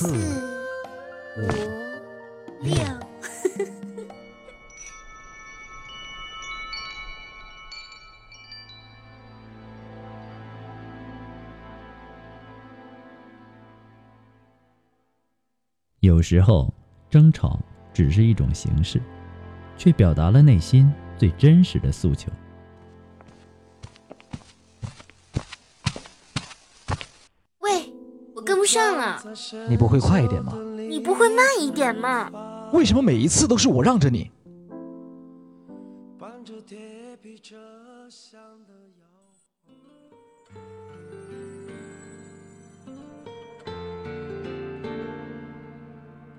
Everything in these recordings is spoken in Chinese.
四、五、六。有时候，争吵只是一种形式，却表达了内心最真实的诉求。你不会快一点吗？你不会慢一点吗？为什么每一次都是我让着你？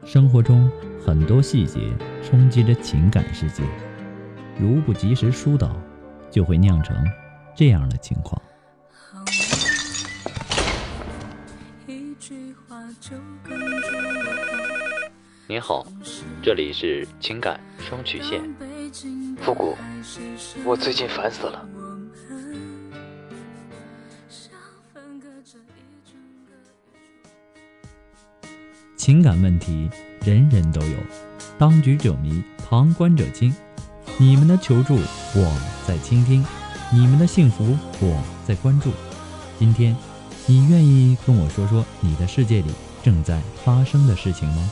生活中很多细节冲击着情感世界，如不及时疏导，就会酿成这样的情况。您好，这里是情感双曲线。复古，我最近烦死了。情感问题人人都有，当局者迷，旁观者清。你们的求助我在倾听，你们的幸福我在关注。今天，你愿意跟我说说你的世界里正在发生的事情吗？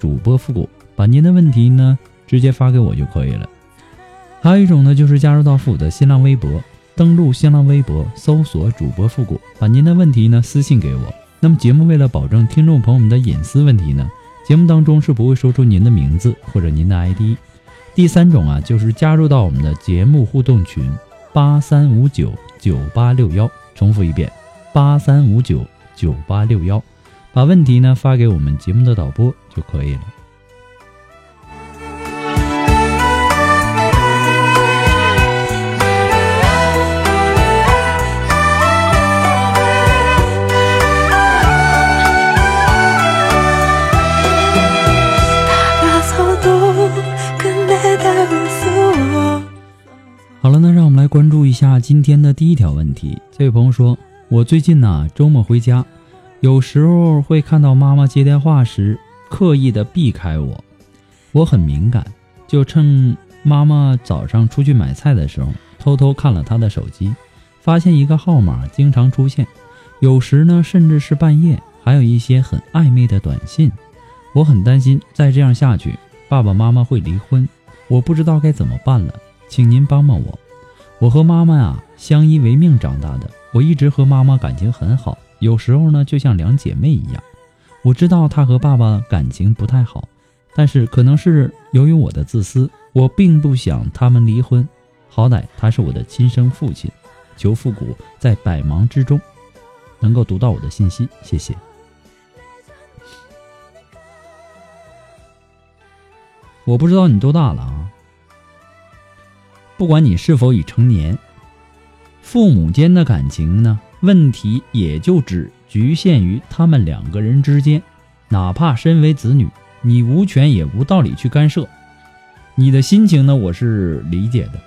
主播复古”，把您的问题呢直接发给我就可以了。还有一种呢，就是加入到复古的新浪微博，登录新浪微博搜索“主播复古”，把您的问题呢私信给我。那么节目为了保证听众朋友们的隐私问题呢，节目当中是不会说出您的名字或者您的 ID。第三种啊，就是加入到我们的节目互动群八三五九九八六幺，重复一遍八三五九九八六幺。把问题呢发给我们节目的导播就可以了。好了，那让我们来关注一下今天的第一条问题。这位朋友说：“我最近呢周末回家。”有时候会看到妈妈接电话时刻意的避开我，我很敏感，就趁妈妈早上出去买菜的时候，偷偷看了她的手机，发现一个号码经常出现，有时呢甚至是半夜，还有一些很暧昧的短信。我很担心再这样下去，爸爸妈妈会离婚，我不知道该怎么办了，请您帮帮我。我和妈妈啊相依为命长大的，我一直和妈妈感情很好。有时候呢，就像两姐妹一样。我知道她和爸爸感情不太好，但是可能是由于我的自私，我并不想他们离婚。好歹他是我的亲生父亲。求复古在百忙之中能够读到我的信息，谢谢。我不知道你多大了啊？不管你是否已成年，父母间的感情呢，问题也就只局限于他们两个人之间。哪怕身为子女，你无权也无道理去干涉。你的心情呢，我是理解的，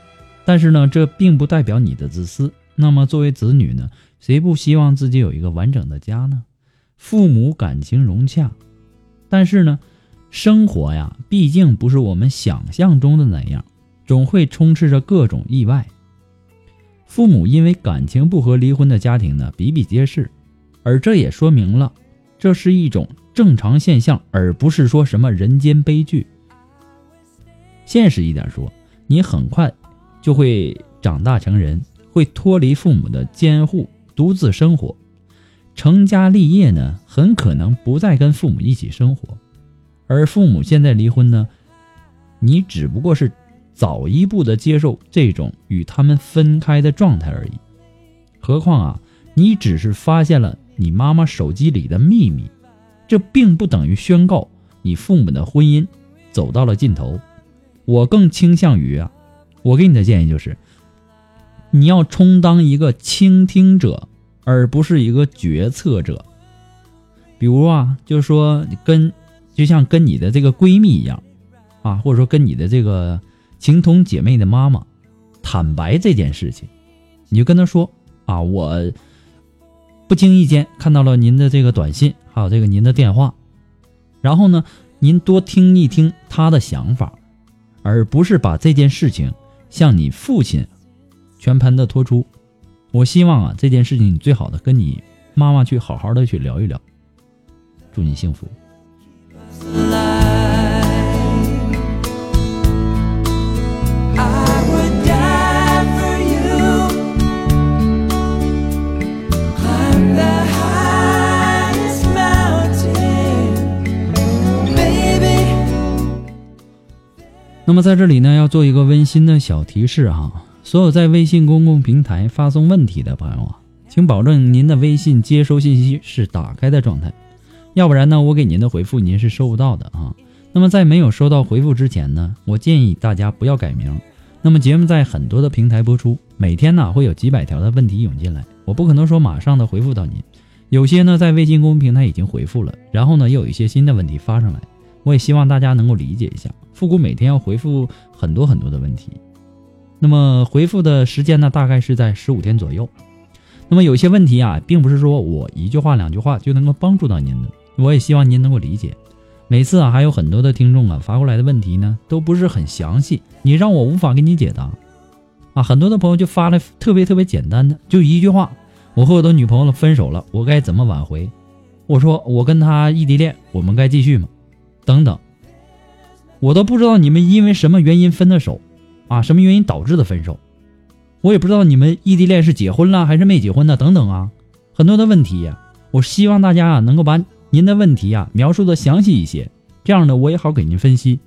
但是呢，这并不代表你的自私。那么，作为子女呢，谁不希望自己有一个完整的家呢？父母感情融洽，但是呢，生活呀，毕竟不是我们想象中的那样，总会充斥着各种意外。父母因为感情不和离婚的家庭呢比比皆是，而这也说明了，这是一种正常现象，而不是说什么人间悲剧。现实一点说，你很快就会长大成人，会脱离父母的监护，独自生活，成家立业呢，很可能不再跟父母一起生活。而父母现在离婚呢，你只不过是早一步的接受这种与他们分开的状态而已。何况啊，你只是发现了你妈妈手机里的秘密，这并不等于宣告你父母的婚姻走到了尽头。我更倾向于啊，我给你的建议就是，你要充当一个倾听者，而不是一个决策者。比如啊，就是说跟，就像跟你的这个闺蜜一样，啊，或者说跟你的这个情同姐妹的妈妈坦白这件事情，你就跟她说啊，我不经意间看到了您的这个短信，还有这个您的电话，然后呢，您多听一听她的想法。而不是把这件事情向你父亲全盘的托出。我希望啊，这件事情你最好的跟你妈妈去好好的去聊一聊。祝你幸福。那么在这里呢，要做一个温馨的小提示哈，所有在微信公共平台发送问题的朋友啊，请保证您的微信接收信息是打开的状态，要不然呢，我给您的回复您是收不到的啊。那么在没有收到回复之前呢，我建议大家不要改名。那么节目在很多的平台播出，每天呢会有几百条的问题涌进来，我不可能说马上的回复到您，有些呢在微信公众平台已经回复了，然后呢又有一些新的问题发上来，我也希望大家能够理解一下。复古每天要回复很多很多的问题，那么回复的时间呢，大概是在十五天左右。那么有些问题啊，并不是说我一句话两句话就能够帮助到您的，我也希望您能够理解。每次啊，还有很多的听众啊发过来的问题呢，都不是很详细，你让我无法给你解答啊。很多的朋友就发了特别特别简单的，就一句话：我和我的女朋友分手了，我该怎么挽回？我说我跟她异地恋，我们该继续吗？等等。我都不知道你们因为什么原因分的手，啊，什么原因导致的分手？我也不知道你们异地恋是结婚了还是没结婚的，等等啊，很多的问题呀。我希望大家啊能够把您的问题啊描述的详细一些，这样呢我也好给您分析。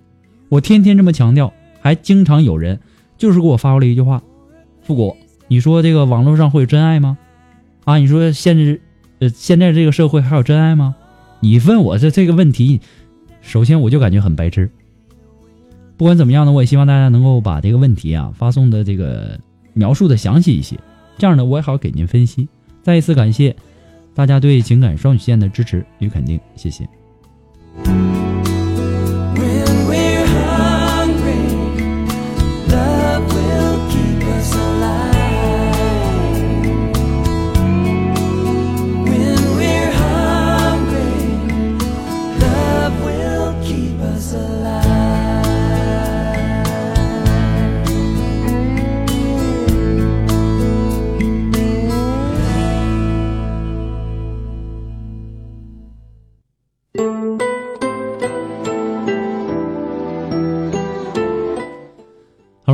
我天天这么强调，还经常有人就是给我发过来一句话：“复古，你说这个网络上会有真爱吗？啊，你说现在呃现在这个社会还有真爱吗？你问我这这个问题，首先我就感觉很白痴。”不管怎么样呢，我也希望大家能够把这个问题啊发送的这个描述的详细一些，这样呢我也好给您分析。再一次感谢大家对情感双曲线的支持与肯定，谢谢。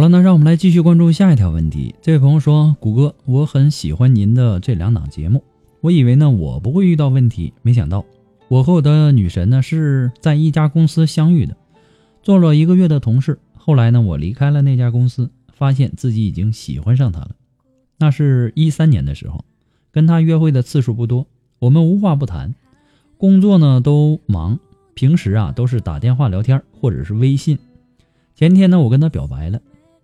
了，那让我们来继续关注下一条问题。这位朋友说：“谷歌，我很喜欢您的这两档节目。我以为呢我不会遇到问题，没想到我和我的女神呢是在一家公司相遇的，做了一个月的同事。后来呢我离开了那家公司，发现自己已经喜欢上她了。那是一三年的时候，跟她约会的次数不多，我们无话不谈，工作呢都忙，平时啊都是打电话聊天或者是微信。前天呢我跟她表白了。”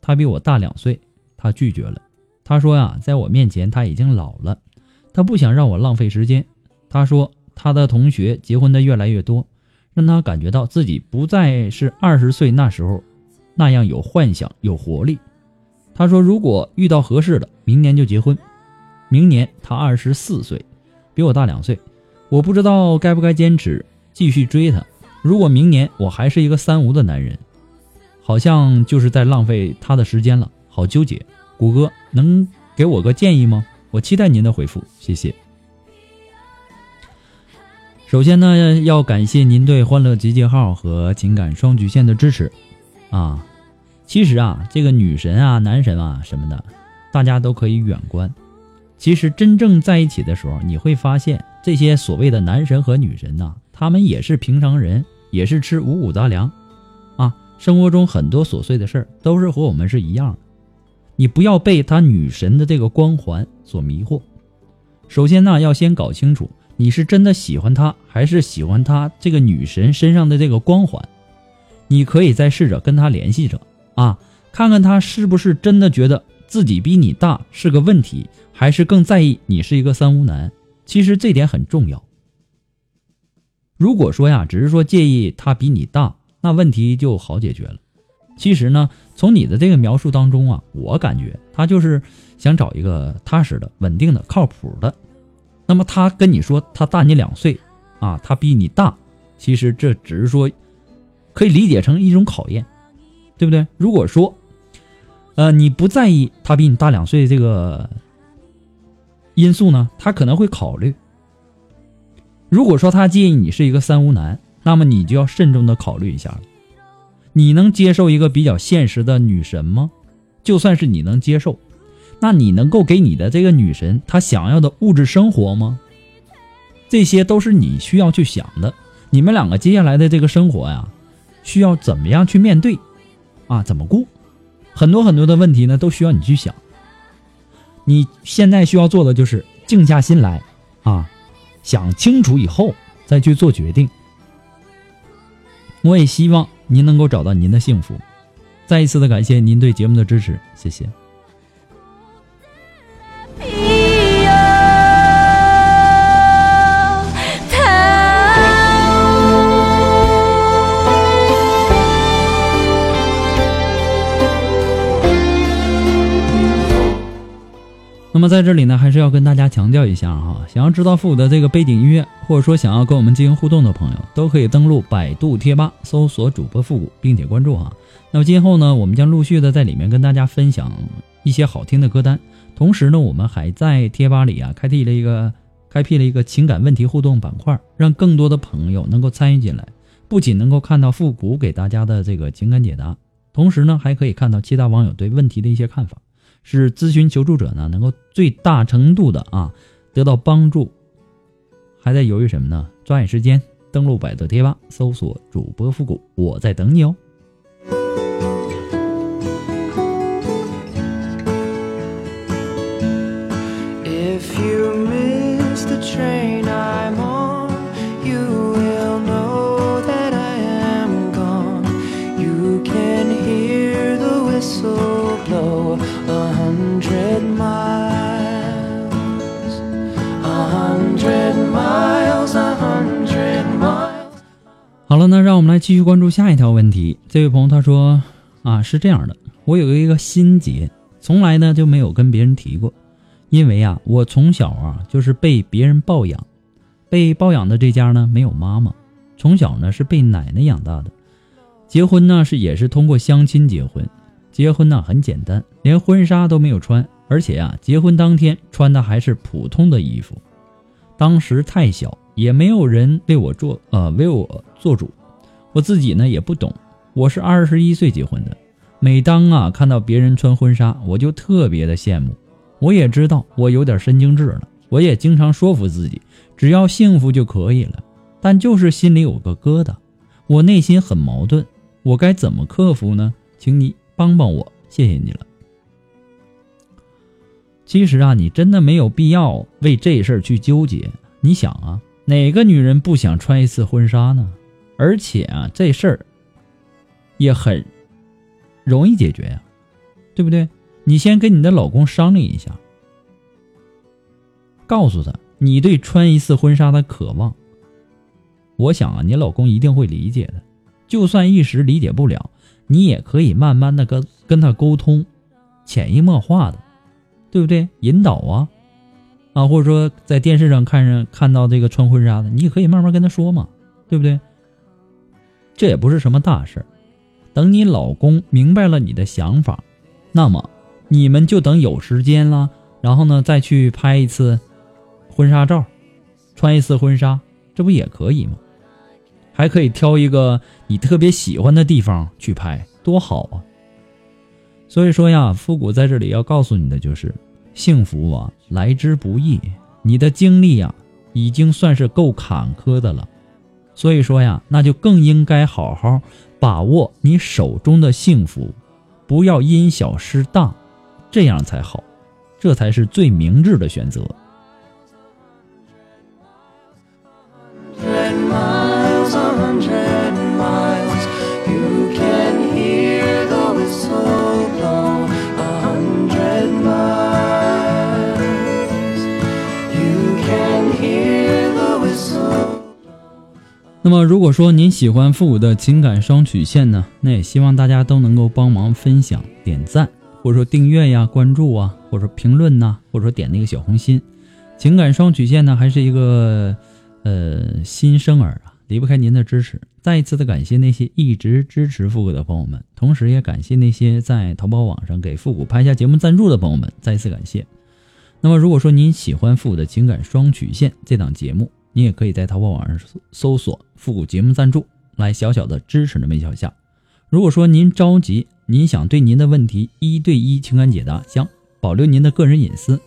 他比我大两岁，他拒绝了。他说呀，在我面前他已经老了，他不想让我浪费时间。他说他的同学结婚的越来越多，让他感觉到自己不再是二十岁那时候那样有幻想、有活力。他说如果遇到合适的，明年就结婚。明年他二十四岁，比我大两岁，我不知道该不该坚持继续追他。如果明年我还是一个三无的男人，好像就是在浪费他的时间了，好纠结。谷歌能给我个建议吗？我期待您的回复，谢谢。首先呢，要感谢您对欢乐集结号和情感双曲线的支持啊。其实啊，这个女神啊、男神啊什么的，大家都可以远观。其实真正在一起的时候，你会发现这些所谓的男神和女神呐，他们也是平常人，也是吃五谷杂粮。生活中很多琐碎的事儿都是和我们是一样的。你不要被他女神的这个光环所迷惑。首先呢，要先搞清楚你是真的喜欢她，还是喜欢她这个女神身上的这个光环。你可以再试着跟她联系着啊，看看她是不是真的觉得自己比你大是个问题，还是更在意你是一个三无男。其实这点很重要。如果说呀，只是说介意他比你大，那问题就好解决了。其实呢，从你的这个描述当中啊，我感觉他就是想找一个踏实的、稳定的、靠谱的。那么他跟你说他大你两岁啊，他比你大，其实这只是说可以理解成一种考验，对不对？如果说呃你不在意他比你大两岁这个因素呢，他可能会考虑。如果说他介意你是一个三无男，那么你就要慎重的考虑一下了。你能接受一个比较现实的女神吗？就算是你能接受，那你能够给你的这个女神她想要的物质生活吗？这些都是你需要去想的。你们两个接下来的这个生活呀，需要怎么样去面对？啊，怎么过？很多很多的问题呢，都需要你去想。你现在需要做的就是静下心来啊，想清楚以后再去做决定。我也希望。您能够找到您的幸福，再一次的感谢您对节目的支持，谢谢。在这里呢，还是要跟大家强调一下哈，想要知道复古的这个背景音乐，或者说想要跟我们进行互动的朋友，都可以登录百度贴吧搜索主播复古，并且关注哈。那么今后呢，我们将陆续的在里面跟大家分享一些好听的歌单，同时呢，我们还在贴吧里啊开辟了一个开辟了一个情感问题互动板块，让更多的朋友能够参与进来，不仅能够看到复古给大家的这个情感解答，同时呢，还可以看到其他网友对问题的一些看法。是咨询求助者呢，能够最大程度的啊得到帮助，还在犹豫什么呢？抓紧时间登录百度贴吧，搜索主播复古，我在等你哦。继续关注下一条问题。这位朋友他说：“啊，是这样的，我有一个心结，从来呢就没有跟别人提过，因为啊，我从小啊就是被别人抱养，被抱养的这家呢没有妈妈，从小呢是被奶奶养大的。结婚呢是也是通过相亲结婚，结婚呢很简单，连婚纱都没有穿，而且啊结婚当天穿的还是普通的衣服。当时太小。”也没有人为我做，呃，为我做主，我自己呢也不懂。我是二十一岁结婚的，每当啊看到别人穿婚纱，我就特别的羡慕。我也知道我有点神经质了，我也经常说服自己，只要幸福就可以了。但就是心里有个疙瘩，我内心很矛盾，我该怎么克服呢？请你帮帮我，谢谢你了。其实啊，你真的没有必要为这事儿去纠结。你想啊。哪个女人不想穿一次婚纱呢？而且啊，这事儿也很容易解决呀。对不对？你先跟你的老公商量一下，告诉他你对穿一次婚纱的渴望。我想啊，你老公一定会理解的。就算一时理解不了，你也可以慢慢的跟跟他沟通，潜移默化的，对不对？引导啊，啊，或者说在电视上看上看到这个穿婚纱的，你也可以慢慢跟他说嘛，对不对？这也不是什么大事等你老公明白了你的想法，那么你们就等有时间了，然后呢再去拍一次婚纱照，穿一次婚纱，这不也可以吗？还可以挑一个你特别喜欢的地方去拍，多好啊！所以说呀，复古在这里要告诉你的就是，幸福啊来之不易，你的经历呀已经算是够坎坷的了。所以说呀，那就更应该好好把握你手中的幸福，不要因小失大，这样才好，这才是最明智的选择。那么，如果说您喜欢复古的情感双曲线呢，那也希望大家都能够帮忙分享、点赞，或者说订阅呀、关注啊，或者说评论呐，或者说点那个小红心。情感双曲线呢，还是一个呃新生儿啊，离不开您的支持。再一次的感谢那些一直支持复古的朋友们，同时也感谢那些在淘宝网上给复古拍下节目赞助的朋友们，再一次感谢。那么，如果说您喜欢复古的情感双曲线这档节目，你也可以在淘宝网上搜搜索“复古节目赞助”来小小的支持那么一小下。如果说您着急，您想对您的问题一对一情感解答，想保留您的个人隐私，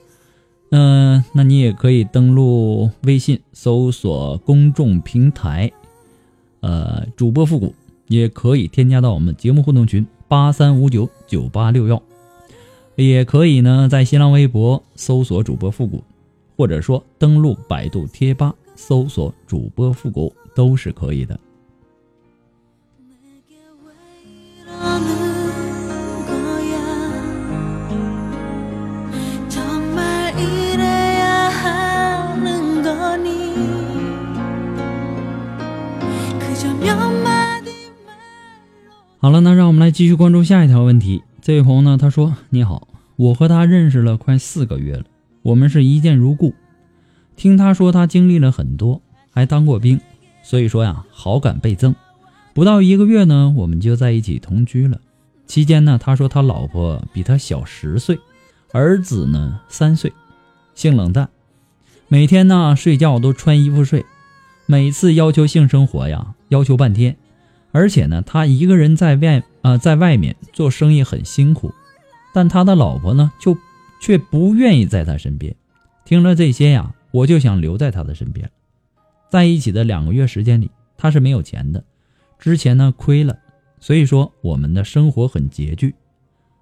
嗯，那你也可以登录微信搜索公众平台，呃，主播复古，也可以添加到我们节目互动群八三五九九八六幺，也可以呢在新浪微博搜索主播复古，或者说登录百度贴吧。搜索主播复古都是可以的。好了，那让我们来继续关注下一条问题。这位朋友呢，他说：“你好，我和他认识了快四个月了，我们是一见如故。”听他说，他经历了很多，还当过兵，所以说呀，好感倍增。不到一个月呢，我们就在一起同居了。期间呢，他说他老婆比他小十岁，儿子呢三岁，性冷淡，每天呢睡觉都穿衣服睡，每次要求性生活呀，要求半天。而且呢，他一个人在外啊，在外面做生意很辛苦，但他的老婆呢，就却不愿意在他身边。听了这些呀。我就想留在他的身边，在一起的两个月时间里，他是没有钱的，之前呢亏了，所以说我们的生活很拮据，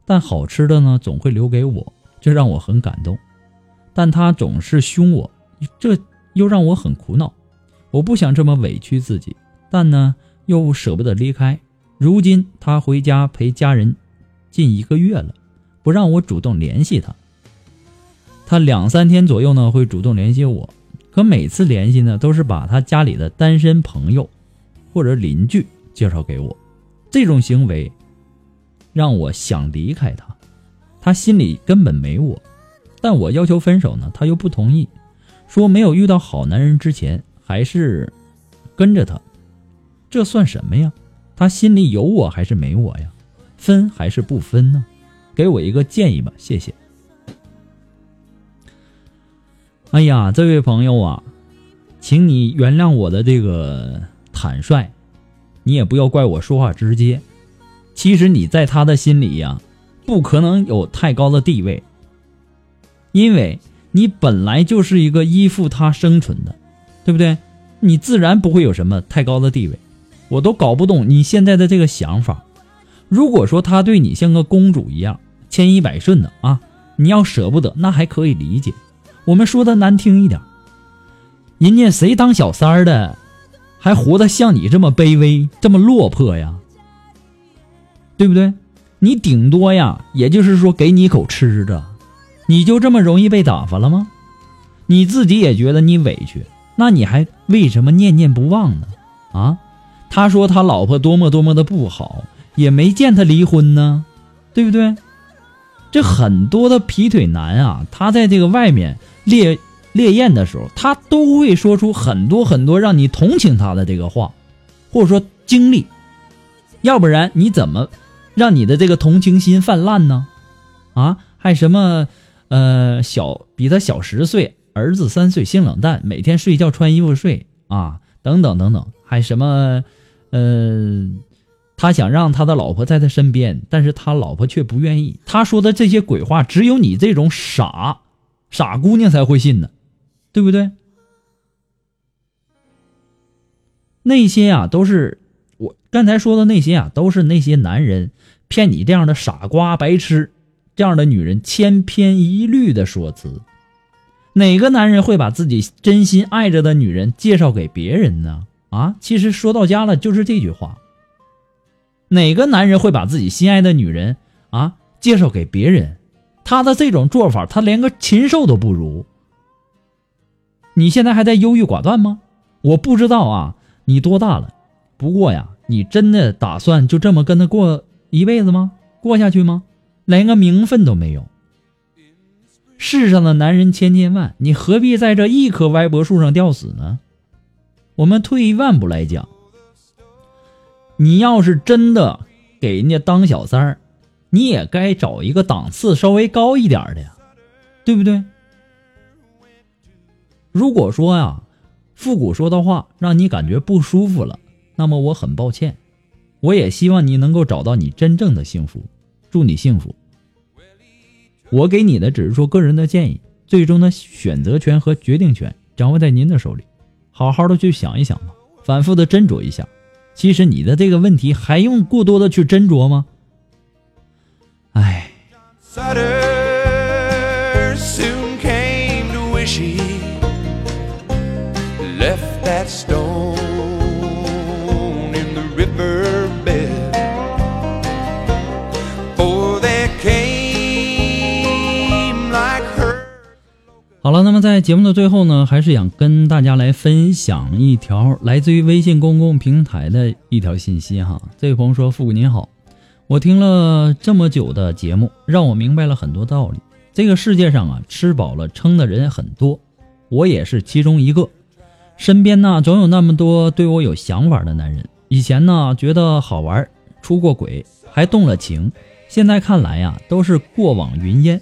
但好吃的呢总会留给我，这让我很感动。但他总是凶我，这又让我很苦恼。我不想这么委屈自己，但呢又舍不得离开。如今他回家陪家人近一个月了，不让我主动联系他。他两三天左右呢会主动联系我，可每次联系呢都是把他家里的单身朋友或者邻居介绍给我，这种行为让我想离开他。他心里根本没我，但我要求分手呢，他又不同意，说没有遇到好男人之前还是跟着他，这算什么呀？他心里有我还是没我呀？分还是不分呢？给我一个建议吧，谢谢。哎呀，这位朋友啊，请你原谅我的这个坦率，你也不要怪我说话直接。其实你在他的心里呀，不可能有太高的地位，因为你本来就是一个依附他生存的，对不对？你自然不会有什么太高的地位。我都搞不懂你现在的这个想法。如果说他对你像个公主一样，千依百顺的啊，你要舍不得，那还可以理解。我们说的难听一点，人家谁当小三儿的，还活得像你这么卑微、这么落魄呀？对不对？你顶多呀，也就是说给你一口吃的，你就这么容易被打发了吗？你自己也觉得你委屈，那你还为什么念念不忘呢？啊，他说他老婆多么多么的不好，也没见他离婚呢，对不对？这很多的劈腿男啊，他在这个外面烈烈焰的时候，他都会说出很多很多让你同情他的这个话，或者说经历，要不然你怎么？让你的这个同情心泛滥呢？啊，还什么，呃，小比他小十岁，儿子三岁，性冷淡，每天睡觉穿衣服睡啊，等等等等，还什么，呃，他想让他的老婆在他身边，但是他老婆却不愿意。他说的这些鬼话，只有你这种傻傻姑娘才会信呢，对不对？那些啊，都是我刚才说的那些啊，都是那些男人。骗你这样的傻瓜、白痴，这样的女人千篇一律的说辞。哪个男人会把自己真心爱着的女人介绍给别人呢？啊，其实说到家了就是这句话。哪个男人会把自己心爱的女人啊介绍给别人？他的这种做法，他连个禽兽都不如。你现在还在忧郁寡断吗？我不知道啊，你多大了？不过呀，你真的打算就这么跟他过？一辈子吗？过下去吗？连个名分都没有。世上的男人千千万，你何必在这一棵歪脖树上吊死呢？我们退一万步来讲，你要是真的给人家当小三儿，你也该找一个档次稍微高一点的呀，对不对？如果说呀，复古说的话让你感觉不舒服了，那么我很抱歉。我也希望你能够找到你真正的幸福，祝你幸福。我给你的只是说个人的建议，最终的选择权和决定权掌握在您的手里。好好的去想一想吧，反复的斟酌一下。其实你的这个问题还用过多的去斟酌吗？唉。好了，那么在节目的最后呢，还是想跟大家来分享一条来自于微信公共平台的一条信息哈。这位朋友说：“富贵您好，我听了这么久的节目，让我明白了很多道理。这个世界上啊，吃饱了撑的人很多，我也是其中一个。身边呢，总有那么多对我有想法的男人。以前呢，觉得好玩，出过轨，还动了情，现在看来呀，都是过往云烟。”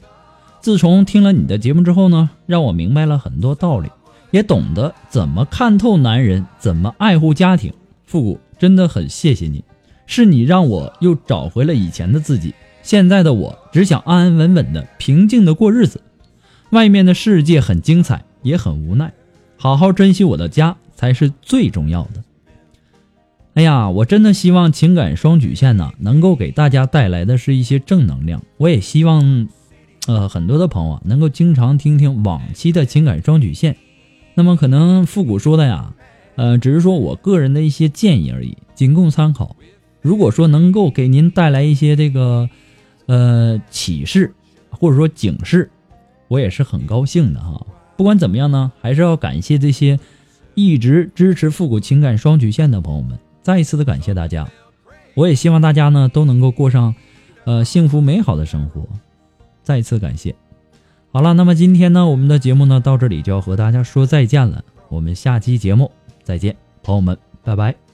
自从听了你的节目之后呢，让我明白了很多道理，也懂得怎么看透男人，怎么爱护家庭。复古真的很谢谢你，是你让我又找回了以前的自己。现在的我只想安安稳稳的、平静的过日子。外面的世界很精彩，也很无奈，好好珍惜我的家才是最重要的。哎呀，我真的希望情感双曲线呢，能够给大家带来的是一些正能量。我也希望。呃，很多的朋友啊能够经常听听往期的情感双曲线，那么可能复古说的呀，呃，只是说我个人的一些建议而已，仅供参考。如果说能够给您带来一些这个呃启示或者说警示，我也是很高兴的哈。不管怎么样呢，还是要感谢这些一直支持复古情感双曲线的朋友们，再一次的感谢大家。我也希望大家呢都能够过上呃幸福美好的生活。再次感谢。好了，那么今天呢，我们的节目呢到这里就要和大家说再见了。我们下期节目再见，朋友们，拜拜。